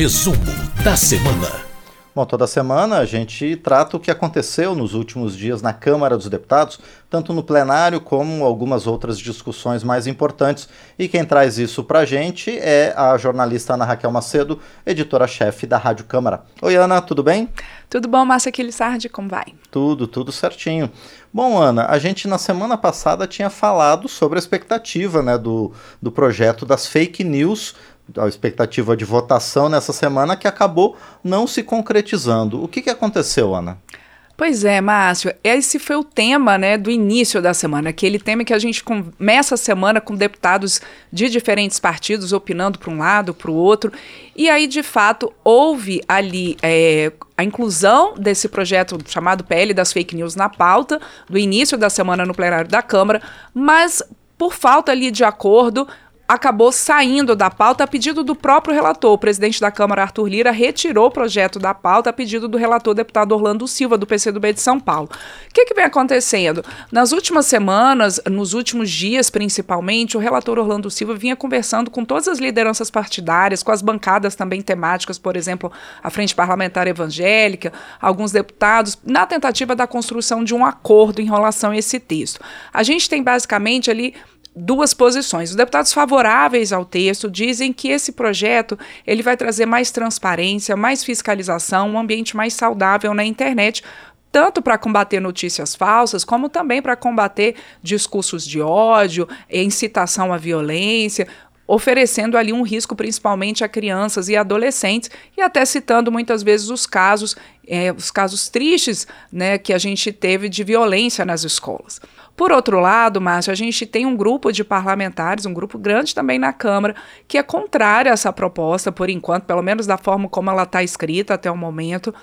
Resumo da semana. Bom, toda semana a gente trata o que aconteceu nos últimos dias na Câmara dos Deputados, tanto no plenário como algumas outras discussões mais importantes. E quem traz isso pra gente é a jornalista Ana Raquel Macedo, editora-chefe da Rádio Câmara. Oi, Ana, tudo bem? Tudo bom, Márcia Aquilissardi, como vai? Tudo, tudo certinho. Bom, Ana, a gente na semana passada tinha falado sobre a expectativa né, do, do projeto das fake news a expectativa de votação nessa semana que acabou não se concretizando. O que, que aconteceu, Ana? Pois é, Márcio, esse foi o tema né, do início da semana, aquele tema que a gente começa a semana com deputados de diferentes partidos opinando para um lado, para o outro, e aí, de fato, houve ali é, a inclusão desse projeto chamado PL das fake news na pauta, do início da semana no plenário da Câmara, mas por falta ali de acordo, acabou saindo da pauta a pedido do próprio relator. O presidente da Câmara, Arthur Lira, retirou o projeto da pauta a pedido do relator deputado Orlando Silva, do PCdoB de São Paulo. O que, que vem acontecendo? Nas últimas semanas, nos últimos dias principalmente, o relator Orlando Silva vinha conversando com todas as lideranças partidárias, com as bancadas também temáticas, por exemplo, a Frente Parlamentar Evangélica, alguns deputados, na tentativa da construção de um acordo em relação a esse texto. A gente tem basicamente ali duas posições. Os deputados favoráveis ao texto dizem que esse projeto ele vai trazer mais transparência, mais fiscalização, um ambiente mais saudável na internet, tanto para combater notícias falsas, como também para combater discursos de ódio, incitação à violência, oferecendo ali um risco principalmente a crianças e adolescentes, e até citando muitas vezes os casos, é, os casos tristes né, que a gente teve de violência nas escolas. Por outro lado, Márcio, a gente tem um grupo de parlamentares, um grupo grande também na Câmara, que é contrário a essa proposta, por enquanto, pelo menos da forma como ela está escrita até o momento,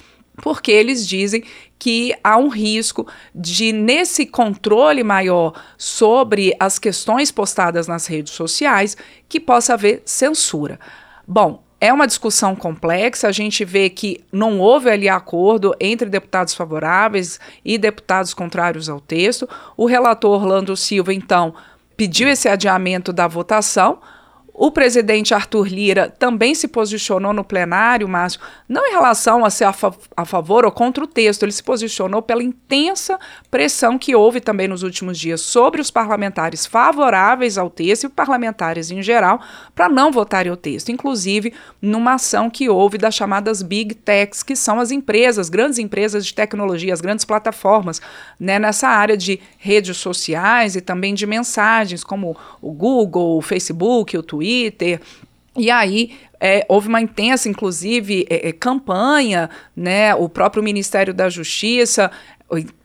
porque eles dizem que há um risco de, nesse controle maior sobre as questões postadas nas redes sociais, que possa haver censura. Bom, é uma discussão complexa, a gente vê que não houve ali acordo entre deputados favoráveis e deputados contrários ao texto. O relator Orlando Silva, então, pediu esse adiamento da votação, o presidente Arthur Lira também se posicionou no plenário, Márcio, não em relação a ser a, fa a, favor ou contra o texto, ele se posicionou pela intensa pressão que houve também nos últimos dias sobre os parlamentares favoráveis ao texto e parlamentares em geral para não votarem o texto, inclusive numa ação que houve das chamadas Big Techs, que são as empresas, grandes empresas de tecnologia, as grandes plataformas, né, nessa área de redes sociais e também de mensagens, como o Google, o Facebook, o Twitter Twitter. E aí é, houve uma intensa, inclusive, é, é, campanha, né? O próprio Ministério da Justiça,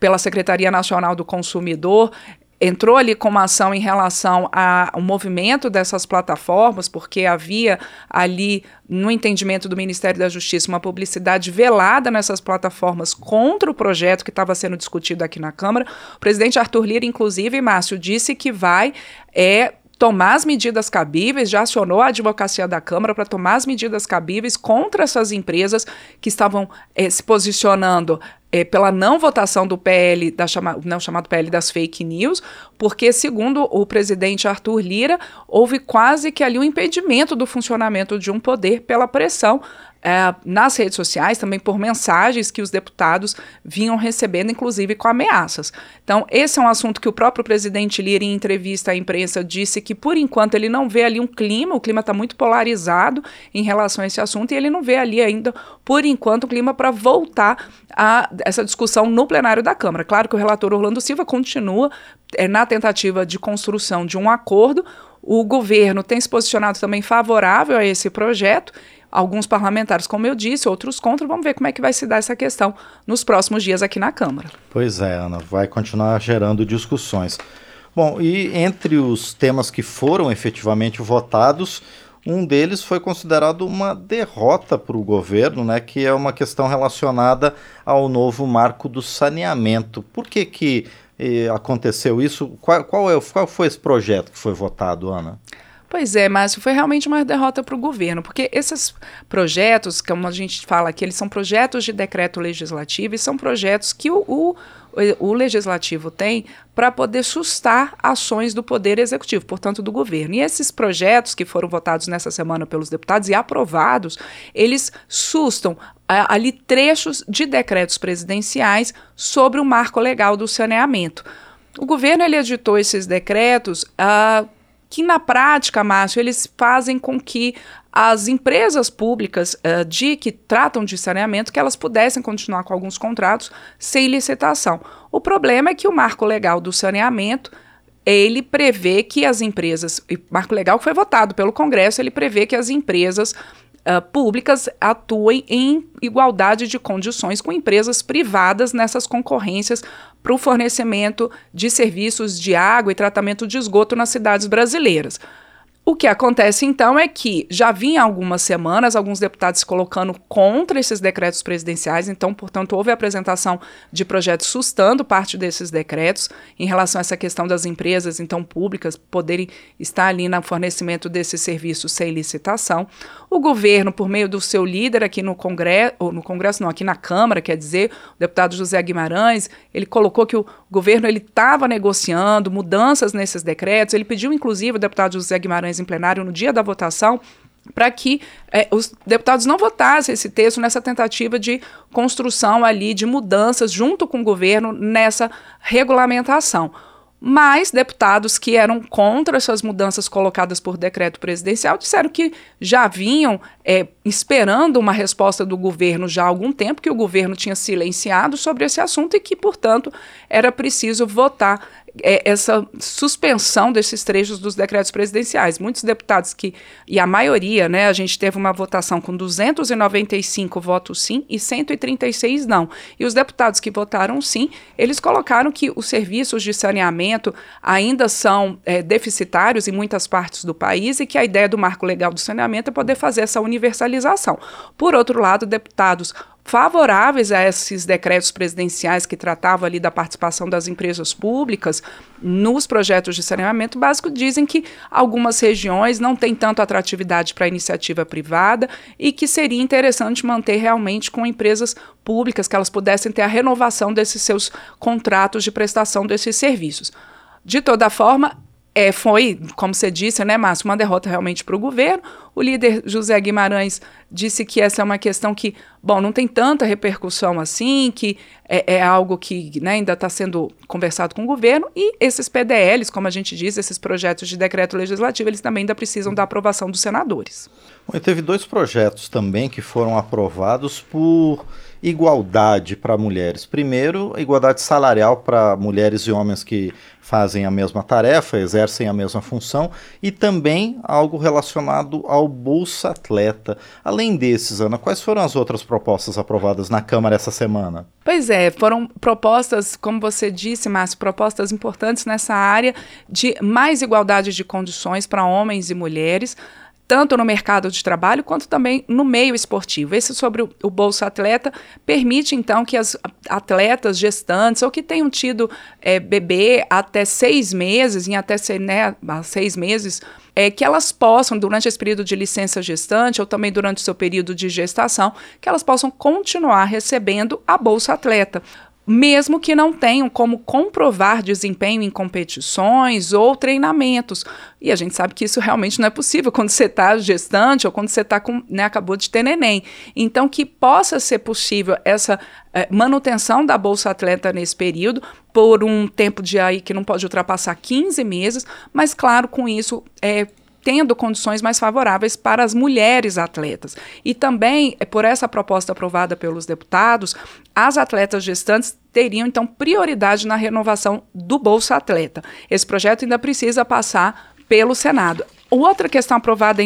pela Secretaria Nacional do Consumidor, entrou ali com uma ação em relação ao movimento dessas plataformas, porque havia ali, no entendimento do Ministério da Justiça, uma publicidade velada nessas plataformas contra o projeto que estava sendo discutido aqui na Câmara. O presidente Arthur Lira, inclusive, Márcio, disse que vai é, tomar as medidas cabíveis, já acionou a advocacia da Câmara para tomar as medidas cabíveis contra essas empresas que estavam eh, se posicionando eh, pela não votação do PL, da chama, não chamado PL das fake news, porque, segundo o presidente Arthur Lira, houve quase que ali um impedimento do funcionamento de um poder pela pressão é, nas redes sociais, também por mensagens que os deputados vinham recebendo, inclusive com ameaças. Então, esse é um assunto que o próprio presidente Lira, em entrevista à imprensa, disse que, por enquanto, ele não vê ali um clima, o clima está muito polarizado em relação a esse assunto, e ele não vê ali ainda, por enquanto, o clima para voltar a essa discussão no plenário da Câmara. Claro que o relator Orlando Silva continua é, na tentativa de construção de um acordo. O governo tem se posicionado também favorável a esse projeto alguns parlamentares, como eu disse, outros contra. Vamos ver como é que vai se dar essa questão nos próximos dias aqui na Câmara. Pois é, Ana, vai continuar gerando discussões. Bom, e entre os temas que foram efetivamente votados, um deles foi considerado uma derrota para o governo, né, que é uma questão relacionada ao novo marco do saneamento. Por que, que eh, aconteceu isso? Qual, qual, é, qual foi esse projeto que foi votado, Ana? Pois é, Márcio, foi realmente uma derrota para o governo, porque esses projetos, como a gente fala aqui, eles são projetos de decreto legislativo e são projetos que o, o o legislativo tem para poder sustar ações do poder executivo, portanto do governo. E esses projetos que foram votados nessa semana pelos deputados e aprovados, eles sustam ali trechos de decretos presidenciais sobre o marco legal do saneamento. O governo ele editou esses decretos uh, que na prática, Márcio, eles fazem com que as empresas públicas uh, de que tratam de saneamento que elas pudessem continuar com alguns contratos sem licitação. O problema é que o marco legal do saneamento ele prevê que as empresas, e marco legal que foi votado pelo Congresso, ele prevê que as empresas Uh, públicas atuem em igualdade de condições com empresas privadas nessas concorrências para o fornecimento de serviços de água e tratamento de esgoto nas cidades brasileiras. O que acontece então é que já vinha algumas semanas alguns deputados se colocando contra esses decretos presidenciais, então, portanto, houve a apresentação de projetos sustando parte desses decretos em relação a essa questão das empresas, então, públicas, poderem estar ali no fornecimento desses serviços sem licitação. O governo, por meio do seu líder aqui no Congresso, ou no Congresso não, aqui na Câmara, quer dizer, o deputado José Guimarães, ele colocou que o governo ele estava negociando mudanças nesses decretos, ele pediu, inclusive, o deputado José Guimarães em plenário no dia da votação para que é, os deputados não votassem esse texto nessa tentativa de construção ali de mudanças junto com o governo nessa regulamentação. Mas deputados que eram contra essas mudanças colocadas por decreto presidencial disseram que já vinham é, esperando uma resposta do governo já há algum tempo, que o governo tinha silenciado sobre esse assunto e que, portanto, era preciso votar é, essa suspensão desses trechos dos decretos presidenciais. Muitos deputados que, e a maioria, né, a gente teve uma votação com 295 votos sim e 136 não. E os deputados que votaram sim, eles colocaram que os serviços de saneamento ainda são é, deficitários em muitas partes do país e que a ideia do marco legal do saneamento é poder fazer essa universalização. Por outro lado, deputados favoráveis a esses decretos presidenciais que tratavam ali da participação das empresas públicas nos projetos de saneamento básico dizem que algumas regiões não têm tanto atratividade para iniciativa privada e que seria interessante manter realmente com empresas públicas que elas pudessem ter a renovação desses seus contratos de prestação desses serviços. De toda forma, é, foi, como você disse, né, Márcio, uma derrota realmente para o governo. O líder José Guimarães disse que essa é uma questão que, bom, não tem tanta repercussão assim, que é, é algo que né, ainda está sendo conversado com o governo. E esses PDLs, como a gente diz, esses projetos de decreto legislativo, eles também ainda precisam da aprovação dos senadores. Bom, teve dois projetos também que foram aprovados por igualdade para mulheres. Primeiro, igualdade salarial para mulheres e homens que fazem a mesma tarefa, exercem a mesma função, e também algo relacionado ao Bolsa Atleta. Além desses, Ana, quais foram as outras propostas aprovadas na Câmara essa semana? Pois é, foram propostas, como você disse, Márcio, propostas importantes nessa área de mais igualdade de condições para homens e mulheres tanto no mercado de trabalho quanto também no meio esportivo. Esse sobre o, Bolsa Atleta permite, então, que as atletas gestantes ou que tenham tido é, bebê até seis meses, em até né, seis meses, é, que elas possam, durante esse período de licença gestante ou também durante o seu período de gestação, que elas possam continuar recebendo a Bolsa Atleta mesmo que não tenham como comprovar desempenho em competições ou treinamentos. E a gente sabe que isso realmente não é possível quando você está gestante ou quando você tá com, né, acabou de ter neném. Então, que possa ser possível essa é, manutenção da Bolsa Atleta nesse período por um tempo de aí que não pode ultrapassar 15 meses, mas claro, com isso é, tendo condições mais favoráveis para as mulheres atletas. E também, é, por essa proposta aprovada pelos deputados, as atletas gestantes teriam então prioridade na renovação do Bolsa Atleta. Esse projeto ainda precisa passar pelo Senado. Outra questão aprovada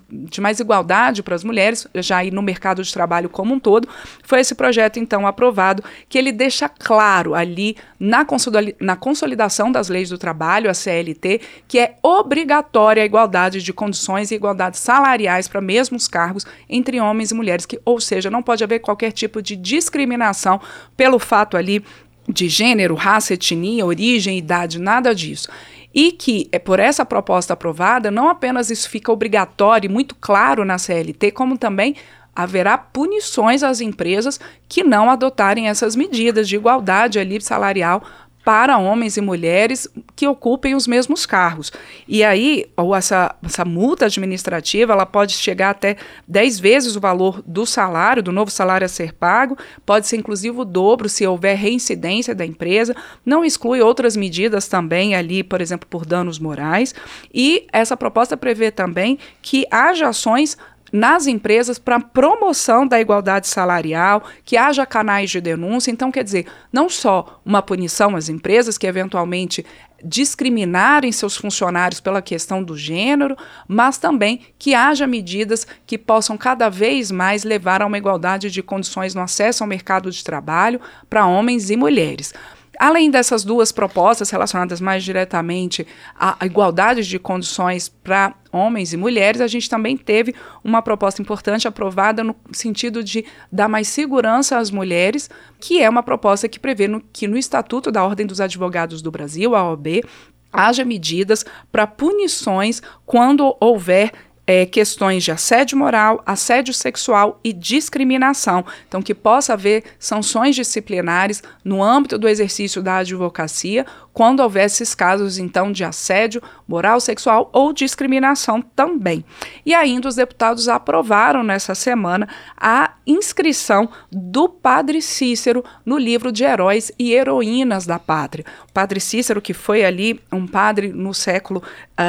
de mais igualdade para as mulheres, já aí no mercado de trabalho como um todo, foi esse projeto, então, aprovado, que ele deixa claro ali na, na consolidação das leis do trabalho, a CLT, que é obrigatória a igualdade de condições e igualdade salariais para mesmos cargos entre homens e mulheres, que, ou seja, não pode haver qualquer tipo de discriminação pelo fato ali de gênero, raça, etnia, origem, idade, nada disso. E que, é, por essa proposta aprovada, não apenas isso fica obrigatório e muito claro na CLT, como também haverá punições às empresas que não adotarem essas medidas de igualdade ali salarial para homens e mulheres que ocupem os mesmos cargos. E aí, ou essa, essa multa administrativa, ela pode chegar até 10 vezes o valor do salário, do novo salário a ser pago, pode ser inclusive o dobro se houver reincidência da empresa, não exclui outras medidas também ali, por exemplo, por danos morais. E essa proposta prevê também que haja ações nas empresas para promoção da igualdade salarial, que haja canais de denúncia. Então, quer dizer, não só uma punição às empresas que eventualmente discriminarem seus funcionários pela questão do gênero, mas também que haja medidas que possam cada vez mais levar a uma igualdade de condições no acesso ao mercado de trabalho para homens e mulheres. Além dessas duas propostas relacionadas mais diretamente à igualdade de condições para homens e mulheres, a gente também teve uma proposta importante aprovada no sentido de dar mais segurança às mulheres, que é uma proposta que prevê no, que no Estatuto da Ordem dos Advogados do Brasil, a OAB, haja medidas para punições quando houver é, questões de assédio moral, assédio sexual e discriminação. Então, que possa haver sanções disciplinares no âmbito do exercício da advocacia quando houver esses casos, então, de assédio moral, sexual ou discriminação também. E ainda os deputados aprovaram nessa semana a inscrição do Padre Cícero no livro de heróis e heroínas da pátria. O Padre Cícero, que foi ali um padre no século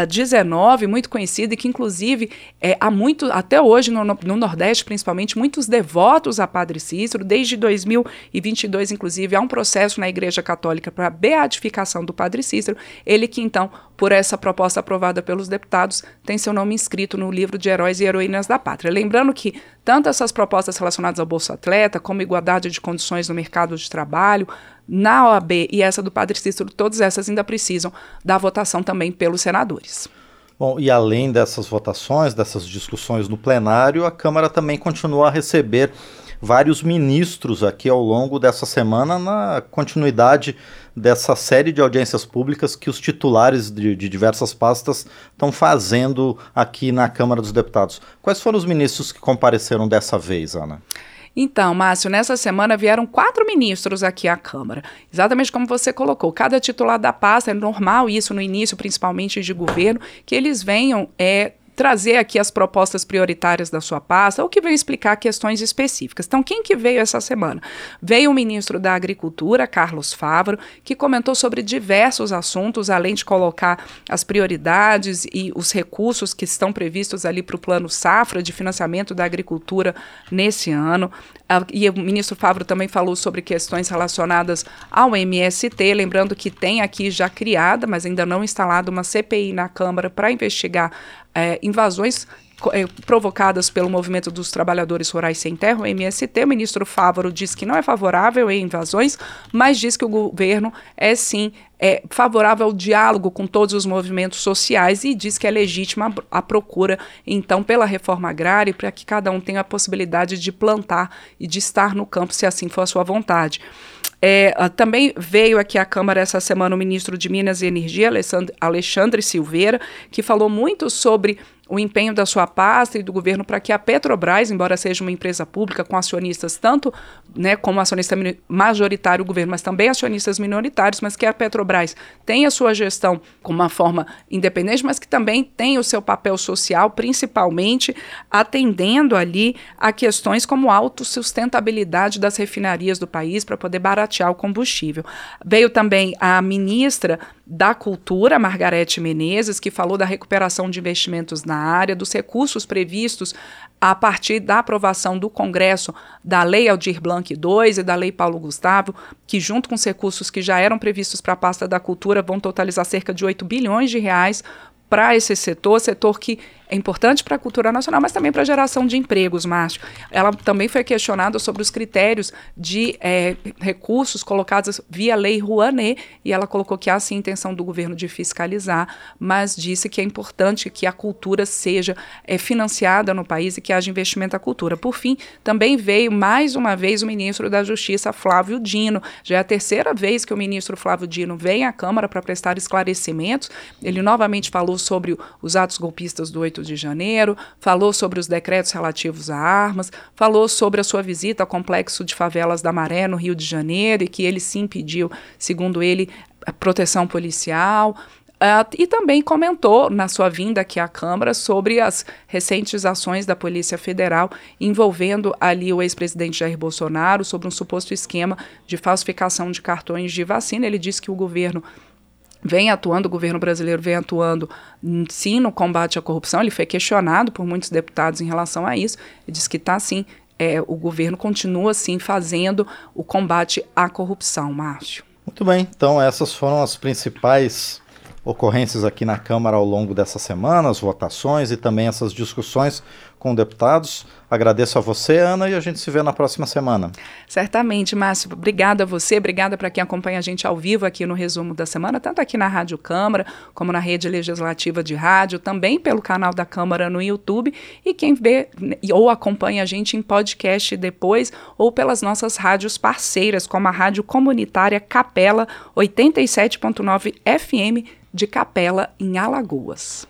XIX, uh, muito conhecido e que, inclusive, é, há muito, até hoje no, no Nordeste, principalmente, muitos devotos a Padre Cícero. Desde 2022, inclusive, há um processo na Igreja Católica para beatificação do padre Cícero, ele que então, por essa proposta aprovada pelos deputados, tem seu nome inscrito no livro de Heróis e Heroínas da Pátria. Lembrando que tanto essas propostas relacionadas ao Bolsa Atleta, como igualdade de condições no mercado de trabalho, na OAB e essa do padre Cícero, todas essas ainda precisam da votação também pelos senadores. Bom, e além dessas votações, dessas discussões no plenário, a Câmara também continua a receber vários ministros aqui ao longo dessa semana, na continuidade dessa série de audiências públicas que os titulares de, de diversas pastas estão fazendo aqui na Câmara dos Deputados. Quais foram os ministros que compareceram dessa vez, Ana? Então, Márcio, nessa semana vieram quatro ministros aqui à Câmara. Exatamente como você colocou. Cada titular da pasta, é normal isso no início, principalmente de governo, que eles venham é, trazer aqui as propostas prioritárias da sua pasta ou que veio explicar questões específicas. Então, quem que veio essa semana? Veio o ministro da Agricultura, Carlos Favaro, que comentou sobre diversos assuntos, além de colocar as prioridades e os recursos que estão previstos ali para o plano Safra de financiamento da agricultura nesse ano. E o ministro Favaro também falou sobre questões relacionadas ao MST, lembrando que tem aqui já criada, mas ainda não instalada, uma CPI na Câmara para investigar é, invasões é, provocadas pelo movimento dos trabalhadores rurais sem terra, o MST. O ministro Fávaro diz que não é favorável a invasões, mas diz que o governo é sim é, favorável ao diálogo com todos os movimentos sociais e diz que é legítima a procura, então, pela reforma agrária para que cada um tenha a possibilidade de plantar e de estar no campo, se assim for a sua vontade. É, ah, também veio aqui à Câmara essa semana o ministro de Minas e Energia, Alexandre, Alexandre Silveira, que falou muito sobre o empenho da sua pasta e do governo para que a Petrobras, embora seja uma empresa pública com acionistas tanto né, como acionista majoritário o governo, mas também acionistas minoritários, mas que a Petrobras tenha a sua gestão com uma forma independente, mas que também tenha o seu papel social, principalmente atendendo ali a questões como autossustentabilidade das refinarias do país para poder baratear o combustível. Veio também a ministra da Cultura, Margarete Menezes, que falou da recuperação de investimentos na área, dos recursos previstos a partir da aprovação do Congresso da Lei Aldir Blanc II e da Lei Paulo Gustavo, que junto com os recursos que já eram previstos para a pasta da cultura vão totalizar cerca de 8 bilhões de reais para esse setor, setor que é importante para a cultura nacional, mas também para a geração de empregos, Márcio. Ela também foi questionada sobre os critérios de é, recursos colocados via lei Rouanet, e ela colocou que há sim intenção do governo de fiscalizar, mas disse que é importante que a cultura seja é, financiada no país e que haja investimento na cultura. Por fim, também veio mais uma vez o ministro da Justiça, Flávio Dino. Já é a terceira vez que o ministro Flávio Dino vem à Câmara para prestar esclarecimentos. Ele novamente falou sobre os atos golpistas do 8 de janeiro, falou sobre os decretos relativos a armas, falou sobre a sua visita ao complexo de favelas da Maré, no Rio de Janeiro, e que ele sim pediu, segundo ele, proteção policial. Uh, e também comentou na sua vinda aqui à Câmara sobre as recentes ações da Polícia Federal envolvendo ali o ex-presidente Jair Bolsonaro sobre um suposto esquema de falsificação de cartões de vacina. Ele disse que o governo vem atuando, o governo brasileiro vem atuando sim no combate à corrupção. Ele foi questionado por muitos deputados em relação a isso. Ele disse que está sim, é, o governo continua sim fazendo o combate à corrupção, Márcio. Muito bem, então essas foram as principais ocorrências aqui na Câmara ao longo dessa semana, as votações e também essas discussões com deputados. Agradeço a você, Ana, e a gente se vê na próxima semana. Certamente, Márcio. Obrigada a você, obrigada para quem acompanha a gente ao vivo aqui no resumo da semana, tanto aqui na Rádio Câmara, como na rede legislativa de rádio, também pelo canal da Câmara no YouTube, e quem vê ou acompanha a gente em podcast depois, ou pelas nossas rádios parceiras, como a Rádio Comunitária Capela 87.9 FM de Capela, em Alagoas.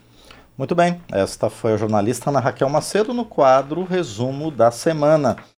Muito bem, esta foi a jornalista Ana Raquel Macedo no quadro Resumo da Semana.